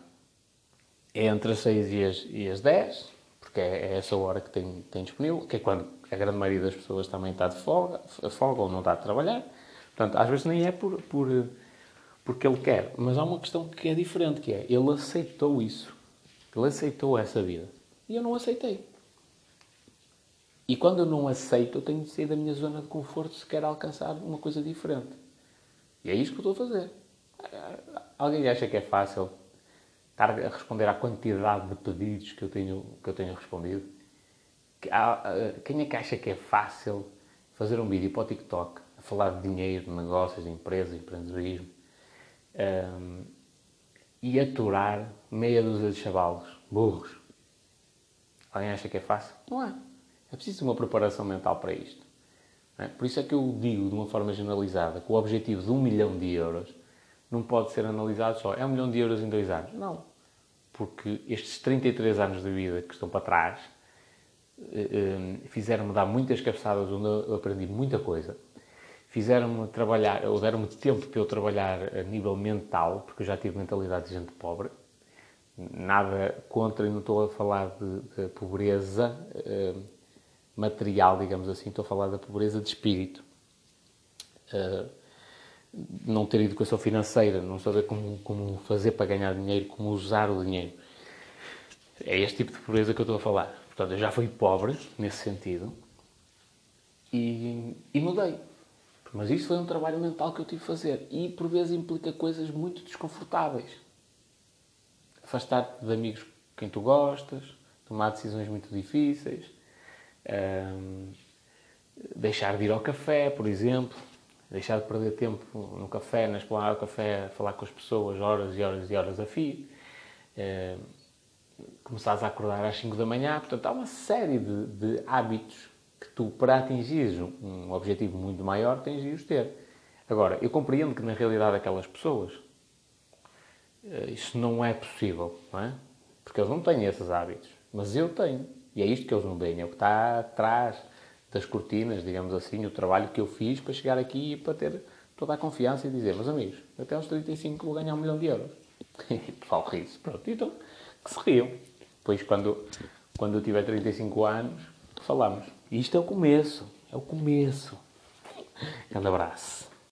é entre as 6 e as, e as 10, porque é, é, essa hora que tem, tem disponível, que é quando a grande maioria das pessoas também está de folga, folga ou não está a trabalhar. Portanto, às vezes nem é por, por, porque ele quer, mas há uma questão que é diferente, que é ele aceitou isso. Ele aceitou essa vida. E eu não aceitei. E quando eu não aceito, eu tenho de sair da minha zona de conforto se quero alcançar uma coisa diferente. E é isso que eu estou a fazer. Alguém acha que é fácil estar a responder à quantidade de pedidos que eu tenho, que eu tenho respondido. Quem é que acha que é fácil fazer um vídeo para o TikTok a falar de dinheiro, de negócios, de empresas, de empreendedorismo um, e aturar meia dúzia de chavalos, burros? Alguém acha que é fácil? Não é. É preciso uma preparação mental para isto. É? Por isso é que eu digo de uma forma generalizada que o objetivo de um milhão de euros não pode ser analisado só. É um milhão de euros em dois anos. Não. Porque estes 33 anos de vida que estão para trás eh, eh, fizeram-me dar muitas cabeçadas onde eu aprendi muita coisa. Fizeram-me trabalhar, ou deram-me tempo para eu trabalhar a nível mental, porque eu já tive mentalidade de gente pobre. Nada contra, e não estou a falar de, de pobreza eh, material, digamos assim, estou a falar da pobreza de espírito. Uh, não ter educação financeira, não saber como, como fazer para ganhar dinheiro, como usar o dinheiro. É este tipo de pobreza que eu estou a falar. Portanto, eu já fui pobre nesse sentido e, e mudei. Mas isso foi um trabalho mental que eu tive de fazer e por vezes implica coisas muito desconfortáveis. Afastar-te de amigos quem tu gostas, tomar decisões muito difíceis, um, deixar de ir ao café, por exemplo, deixar de perder tempo no café, na esplanada do café, falar com as pessoas horas e horas e horas a fio. Uh, começares a acordar às 5 da manhã. Portanto, há uma série de, de hábitos que tu, para atingires um objetivo muito maior, tens de os ter. Agora, eu compreendo que na realidade aquelas pessoas uh, isso não é possível, não é? Porque eles não têm esses hábitos. Mas eu tenho. E é isto que eles não veem, é o que está atrás das cortinas, digamos assim, o trabalho que eu fiz para chegar aqui e para ter toda a confiança e dizer, meus amigos, até aos 35 vou ganhar um milhão de euros. E o pessoal ri-se, pronto, então, que se riam. Depois, quando, quando eu tiver 35 anos, falamos. Isto é o começo, é o começo. Grande abraço.